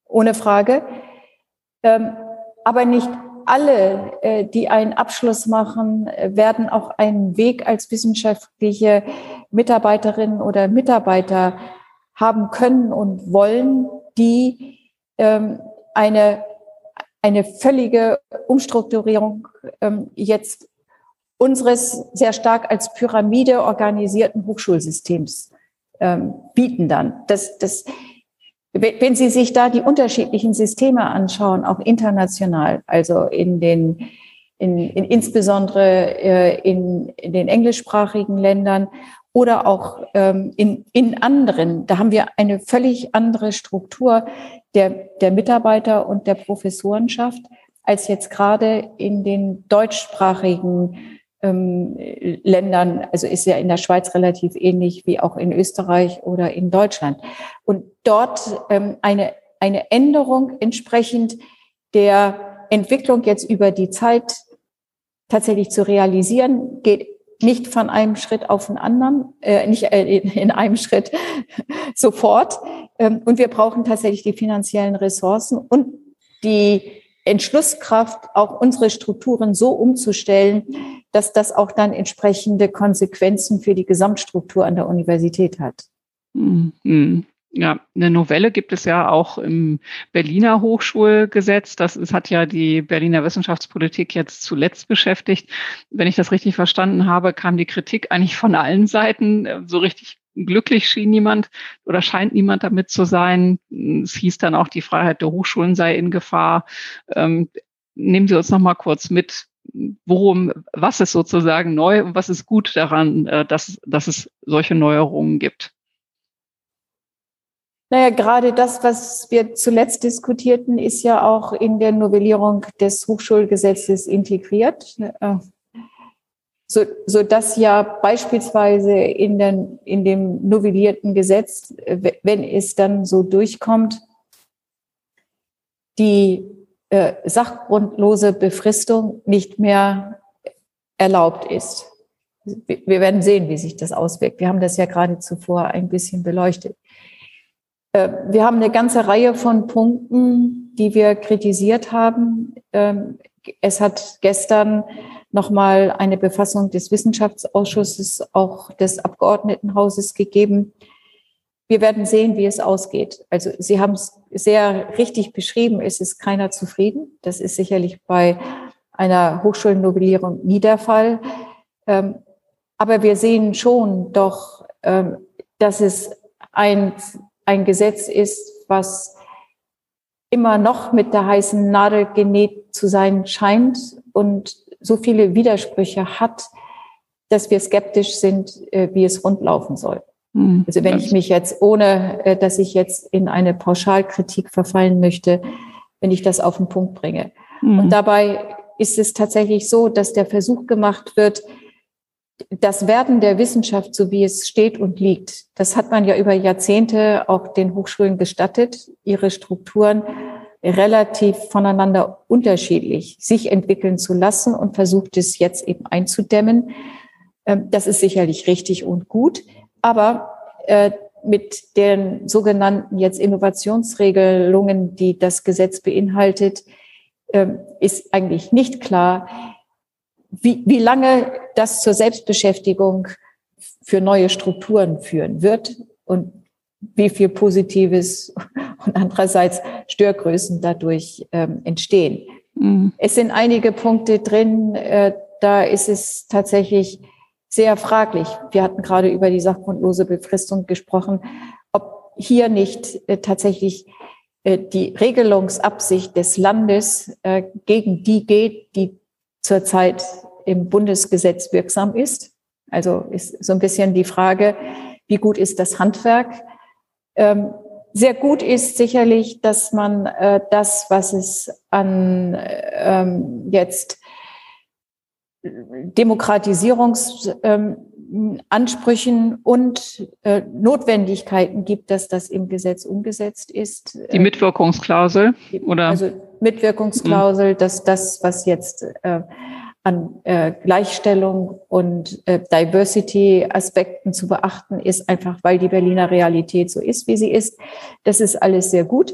Speaker 2: ohne Frage. Ähm, aber nicht alle, äh, die einen Abschluss machen, werden auch einen Weg als wissenschaftliche Mitarbeiterinnen oder Mitarbeiter haben können und wollen, die ähm, eine, eine völlige Umstrukturierung ähm, jetzt unseres sehr stark als Pyramide organisierten Hochschulsystems ähm, bieten dann. Das, das, wenn Sie sich da die unterschiedlichen Systeme anschauen, auch international, also in den in, in insbesondere äh, in, in den englischsprachigen Ländern oder auch ähm, in, in anderen, da haben wir eine völlig andere Struktur der, der Mitarbeiter und der Professorenschaft als jetzt gerade in den deutschsprachigen ähm, Ländern, also ist ja in der Schweiz relativ ähnlich wie auch in Österreich oder in Deutschland. Und dort ähm, eine, eine Änderung entsprechend der Entwicklung jetzt über die Zeit tatsächlich zu realisieren, geht nicht von einem Schritt auf den anderen, äh, nicht äh, in einem Schritt sofort. Ähm, und wir brauchen tatsächlich die finanziellen Ressourcen und die Entschlusskraft, auch unsere Strukturen so umzustellen, dass das auch dann entsprechende Konsequenzen für die Gesamtstruktur an der Universität hat.
Speaker 1: Mhm. Ja, eine Novelle gibt es ja auch im Berliner Hochschulgesetz. Das ist, hat ja die Berliner Wissenschaftspolitik jetzt zuletzt beschäftigt. Wenn ich das richtig verstanden habe, kam die Kritik eigentlich von allen Seiten. So richtig glücklich schien niemand oder scheint niemand damit zu sein. Es hieß dann auch, die Freiheit der Hochschulen sei in Gefahr. Ähm, nehmen Sie uns noch mal kurz mit, worum, was ist sozusagen neu und was ist gut daran, äh, dass, dass es solche Neuerungen gibt?
Speaker 2: Naja, gerade das, was wir zuletzt diskutierten, ist ja auch in der Novellierung des Hochschulgesetzes integriert, äh, so, so dass ja beispielsweise in, den, in dem novellierten Gesetz, wenn es dann so durchkommt, die äh, sachgrundlose Befristung nicht mehr erlaubt ist. Wir werden sehen, wie sich das auswirkt. Wir haben das ja gerade zuvor ein bisschen beleuchtet. Äh, wir haben eine ganze Reihe von Punkten, die wir kritisiert haben. Ähm, es hat gestern nochmal eine Befassung des Wissenschaftsausschusses, auch des Abgeordnetenhauses gegeben. Wir werden sehen, wie es ausgeht. Also Sie haben es sehr richtig beschrieben. Es ist keiner zufrieden. Das ist sicherlich bei einer Hochschulnovellierung nie der Fall. Ähm, aber wir sehen schon doch, ähm, dass es ein ein Gesetz ist, was immer noch mit der heißen Nadel genäht zu sein scheint und so viele Widersprüche hat, dass wir skeptisch sind, äh, wie es rundlaufen soll. Mhm. Also wenn ich mich jetzt, ohne äh, dass ich jetzt in eine Pauschalkritik verfallen möchte, wenn ich das auf den Punkt bringe. Mhm. Und dabei ist es tatsächlich so, dass der Versuch gemacht wird, das Werden der Wissenschaft, so wie es steht und liegt, das hat man ja über Jahrzehnte auch den Hochschulen gestattet, ihre Strukturen relativ voneinander unterschiedlich sich entwickeln zu lassen und versucht es jetzt eben einzudämmen. Ähm, das ist sicherlich richtig und gut, aber äh, mit den sogenannten jetzt Innovationsregelungen, die das Gesetz beinhaltet, ähm, ist eigentlich nicht klar, wie, wie lange das zur Selbstbeschäftigung für neue Strukturen führen wird und wie viel Positives und andererseits Störgrößen dadurch ähm, entstehen. Mhm. Es sind einige Punkte drin, äh, da ist es tatsächlich sehr fraglich. Wir hatten gerade über die sachgrundlose Befristung gesprochen, ob hier nicht äh, tatsächlich äh, die Regelungsabsicht des Landes äh, gegen die geht, die zurzeit im Bundesgesetz wirksam ist. Also ist so ein bisschen die Frage, wie gut ist das Handwerk? Ähm, sehr gut ist sicherlich, dass man äh, das, was es an ähm, jetzt Demokratisierungsansprüchen ähm, und äh, Notwendigkeiten gibt, dass das im Gesetz umgesetzt ist.
Speaker 1: Die Mitwirkungsklausel, oder?
Speaker 2: Also Mitwirkungsklausel, dass das, was jetzt äh, an äh, Gleichstellung und äh, Diversity-Aspekten zu beachten ist, einfach weil die Berliner Realität so ist, wie sie ist. Das ist alles sehr gut.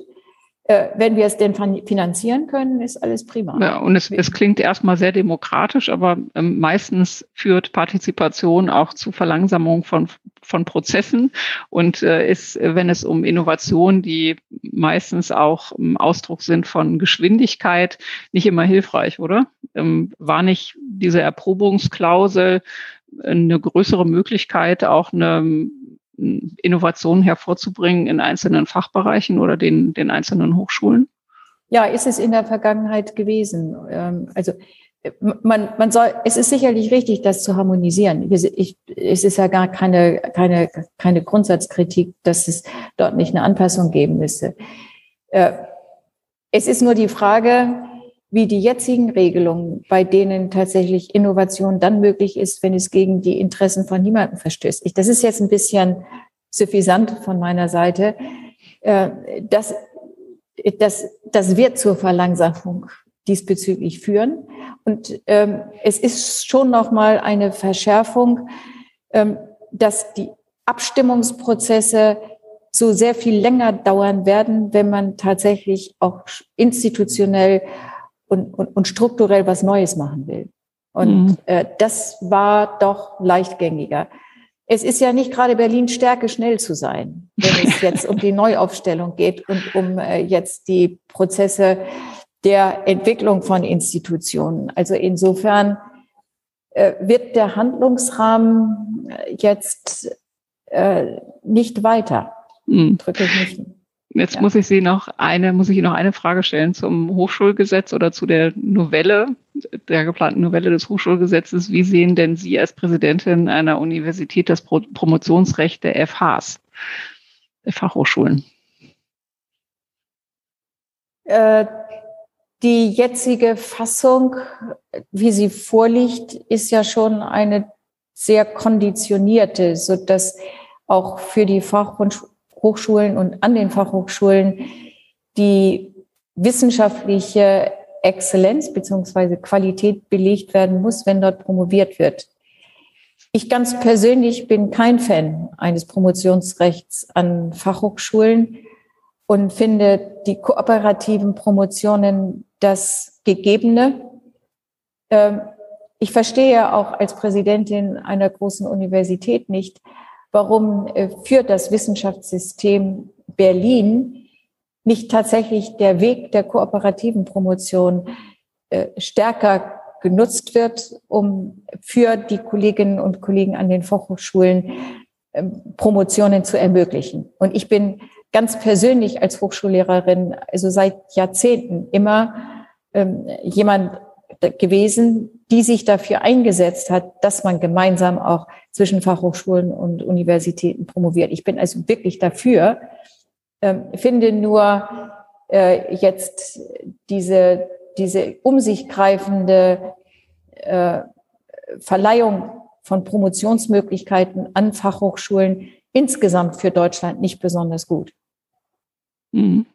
Speaker 2: Äh, wenn wir es denn finanzieren können, ist alles prima.
Speaker 1: Ja, und es, es klingt erstmal sehr demokratisch, aber ähm, meistens führt Partizipation auch zu Verlangsamung von, von Prozessen und äh, ist, wenn es um Innovation, die meistens auch ähm, Ausdruck sind von Geschwindigkeit, nicht immer hilfreich, oder? Ähm, war nicht diese Erprobungsklausel eine größere Möglichkeit, auch eine Innovationen hervorzubringen in einzelnen Fachbereichen oder den, den einzelnen Hochschulen?
Speaker 2: Ja, ist es in der Vergangenheit gewesen. Ähm, also man, man soll, es ist sicherlich richtig, das zu harmonisieren. Ich, es ist ja gar keine, keine, keine Grundsatzkritik, dass es dort nicht eine Anpassung geben müsste. Äh, es ist nur die Frage, wie die jetzigen Regelungen, bei denen tatsächlich Innovation dann möglich ist, wenn es gegen die Interessen von niemandem verstößt. Ich, das ist jetzt ein bisschen suffisant von meiner Seite. Äh, das, das, das wird zur Verlangsamung diesbezüglich führen. Und ähm, es ist schon noch mal eine Verschärfung, ähm, dass die Abstimmungsprozesse so sehr viel länger dauern werden, wenn man tatsächlich auch institutionell und, und, und strukturell was Neues machen will. Und mhm. äh, das war doch leichtgängiger. Es ist ja nicht gerade Berlin Stärke, schnell zu sein, wenn es jetzt um die Neuaufstellung geht und um äh, jetzt die Prozesse der Entwicklung von Institutionen. Also insofern äh, wird der Handlungsrahmen äh, jetzt äh, nicht weiter.
Speaker 1: Mhm. Drücke ich nicht Jetzt ja. muss ich Sie noch eine, muss ich Ihnen noch eine Frage stellen zum Hochschulgesetz oder zu der Novelle, der geplanten Novelle des Hochschulgesetzes. Wie sehen denn Sie als Präsidentin einer Universität das Pro Promotionsrecht der FHs, der Fachhochschulen?
Speaker 2: Äh, die jetzige Fassung, wie sie vorliegt, ist ja schon eine sehr konditionierte, so dass auch für die Fachhochschulen und an den Fachhochschulen die wissenschaftliche Exzellenz beziehungsweise Qualität belegt werden muss, wenn dort promoviert wird. Ich ganz persönlich bin kein Fan eines Promotionsrechts an Fachhochschulen und finde die kooperativen Promotionen das Gegebene. Ähm, ich verstehe auch als Präsidentin einer großen Universität nicht, warum äh, für das Wissenschaftssystem Berlin nicht tatsächlich der Weg der kooperativen Promotion äh, stärker genutzt wird, um für die Kolleginnen und Kollegen an den Fachhochschulen ähm, Promotionen zu ermöglichen. Und ich bin ganz persönlich als Hochschullehrerin, also seit Jahrzehnten immer ähm, jemand gewesen, die sich dafür eingesetzt hat, dass man gemeinsam auch zwischen Fachhochschulen und Universitäten promoviert. Ich bin also wirklich dafür, ähm, finde nur äh, jetzt diese, diese um sich greifende äh, Verleihung von Promotionsmöglichkeiten an Fachhochschulen insgesamt für Deutschland nicht besonders gut.
Speaker 1: Mhm.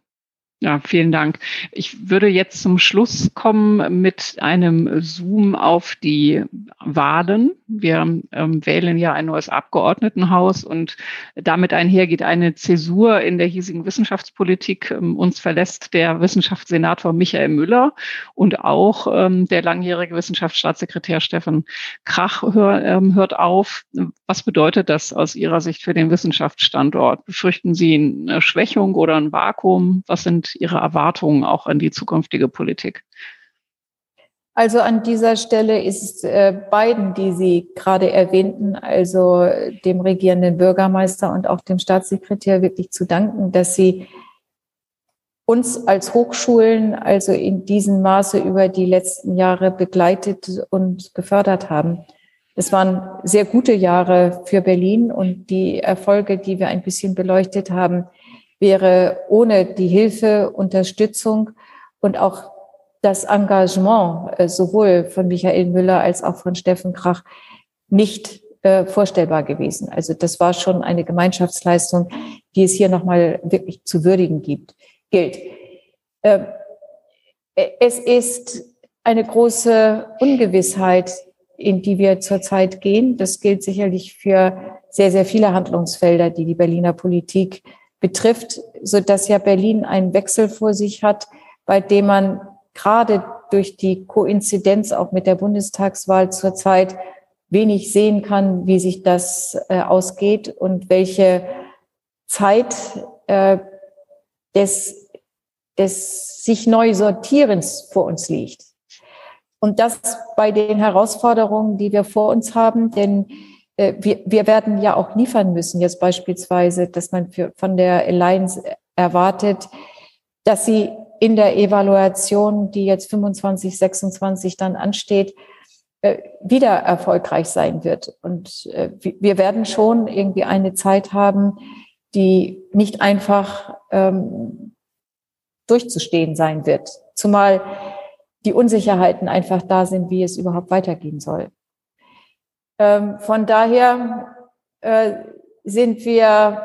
Speaker 1: Ja, vielen Dank. Ich würde jetzt zum Schluss kommen mit einem Zoom auf die Wahlen. Wir ähm, wählen ja ein neues Abgeordnetenhaus und damit einhergeht eine Zäsur in der hiesigen Wissenschaftspolitik. Ähm, uns verlässt der Wissenschaftssenator Michael Müller und auch ähm, der langjährige Wissenschaftsstaatssekretär Steffen Krach hör, ähm, hört auf. Was bedeutet das aus Ihrer Sicht für den Wissenschaftsstandort? Befürchten Sie eine Schwächung oder ein Vakuum? Was sind Ihre Erwartungen auch an die zukünftige Politik?
Speaker 2: Also an dieser Stelle ist äh, beiden, die Sie gerade erwähnten, also dem regierenden Bürgermeister und auch dem Staatssekretär wirklich zu danken, dass sie uns als Hochschulen also in diesem Maße über die letzten Jahre begleitet und gefördert haben. Es waren sehr gute Jahre für Berlin und die Erfolge, die wir ein bisschen beleuchtet haben, wäre ohne die Hilfe, Unterstützung und auch das Engagement äh, sowohl von Michael Müller als auch von Steffen Krach nicht äh, vorstellbar gewesen. Also das war schon eine Gemeinschaftsleistung, die es hier nochmal wirklich zu würdigen gibt, gilt. Äh, es ist eine große Ungewissheit, in die wir zurzeit gehen. Das gilt sicherlich für sehr, sehr viele Handlungsfelder, die die Berliner Politik betrifft, so dass ja Berlin einen Wechsel vor sich hat, bei dem man gerade durch die Koinzidenz auch mit der Bundestagswahl zurzeit wenig sehen kann, wie sich das äh, ausgeht und welche Zeit äh, des, des sich neu Sortierens vor uns liegt. Und das bei den Herausforderungen, die wir vor uns haben, denn wir, wir werden ja auch liefern müssen, jetzt beispielsweise, dass man für, von der Alliance erwartet, dass sie in der Evaluation, die jetzt 25, 26 dann ansteht, äh, wieder erfolgreich sein wird. Und äh, wir werden schon irgendwie eine Zeit haben, die nicht einfach ähm, durchzustehen sein wird. Zumal die Unsicherheiten einfach da sind, wie es überhaupt weitergehen soll. Ähm, von daher äh, sind wir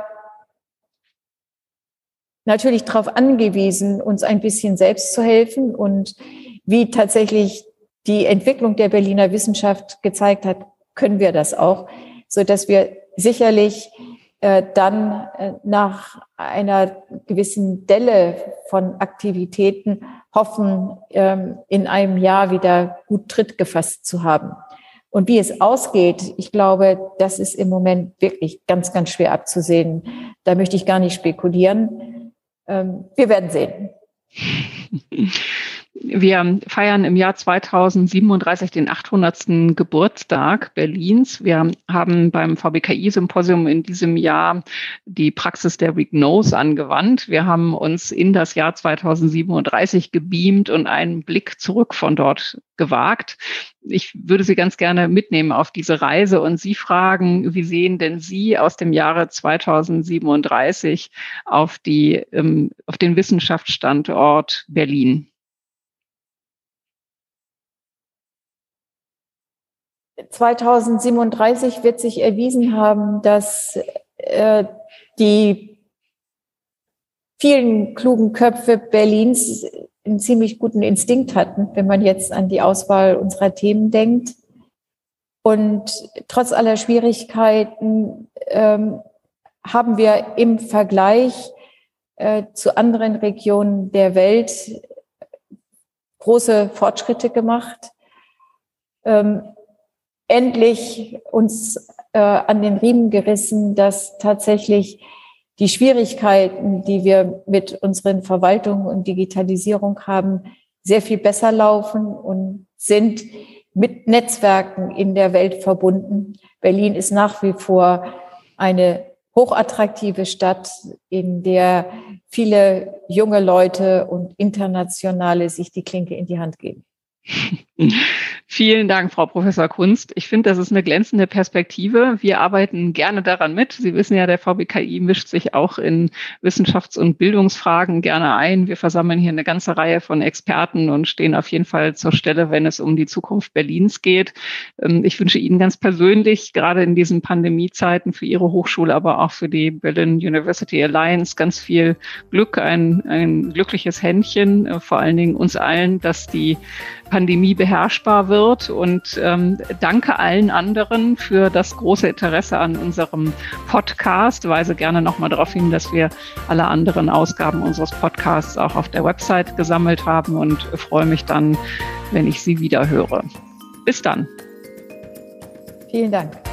Speaker 2: natürlich darauf angewiesen, uns ein bisschen selbst zu helfen und wie tatsächlich die Entwicklung der Berliner Wissenschaft gezeigt hat, können wir das auch, so dass wir sicherlich äh, dann äh, nach einer gewissen Delle von Aktivitäten hoffen, ähm, in einem Jahr wieder gut Tritt gefasst zu haben. Und wie es ausgeht, ich glaube, das ist im Moment wirklich ganz, ganz schwer abzusehen. Da möchte ich gar nicht spekulieren. Ähm, wir werden sehen.
Speaker 1: wir feiern im Jahr 2037 den 800. Geburtstag Berlins. Wir haben beim VBKI-Symposium in diesem Jahr die Praxis der Regnose angewandt. Wir haben uns in das Jahr 2037 gebeamt und einen Blick zurück von dort gewagt. Ich würde Sie ganz gerne mitnehmen auf diese Reise und Sie fragen, wie sehen denn Sie aus dem Jahre 2037 auf die, ähm, auf den Wissenschaftsstandort Berlin?
Speaker 2: 2037 wird sich erwiesen haben, dass äh, die vielen klugen Köpfe Berlins einen ziemlich guten Instinkt hatten, wenn man jetzt an die Auswahl unserer Themen denkt. Und trotz aller Schwierigkeiten ähm, haben wir im Vergleich äh, zu anderen Regionen der Welt große Fortschritte gemacht. Ähm, endlich uns äh, an den Riemen gerissen, dass tatsächlich die Schwierigkeiten, die wir mit unseren Verwaltungen und Digitalisierung haben, sehr viel besser laufen und sind mit Netzwerken in der Welt verbunden. Berlin ist nach wie vor eine hochattraktive Stadt, in der viele junge Leute und Internationale sich die Klinke in die Hand geben.
Speaker 1: Vielen Dank, Frau Professor Kunst. Ich finde, das ist eine glänzende Perspektive. Wir arbeiten gerne daran mit. Sie wissen ja, der VBKI mischt sich auch in Wissenschafts- und Bildungsfragen gerne ein. Wir versammeln hier eine ganze Reihe von Experten und stehen auf jeden Fall zur Stelle, wenn es um die Zukunft Berlins geht. Ähm, ich wünsche Ihnen ganz persönlich, gerade in diesen Pandemiezeiten für Ihre Hochschule, aber auch für die Berlin University Alliance ganz viel Glück, ein, ein glückliches Händchen, äh, vor allen Dingen uns allen, dass die Pandemie beherrschbar wird. Und ähm, danke allen anderen für das große Interesse an unserem Podcast. Weise gerne nochmal darauf hin, dass wir alle anderen Ausgaben unseres Podcasts auch auf der Website gesammelt haben und freue mich dann, wenn ich Sie wieder höre. Bis dann.
Speaker 2: Vielen Dank.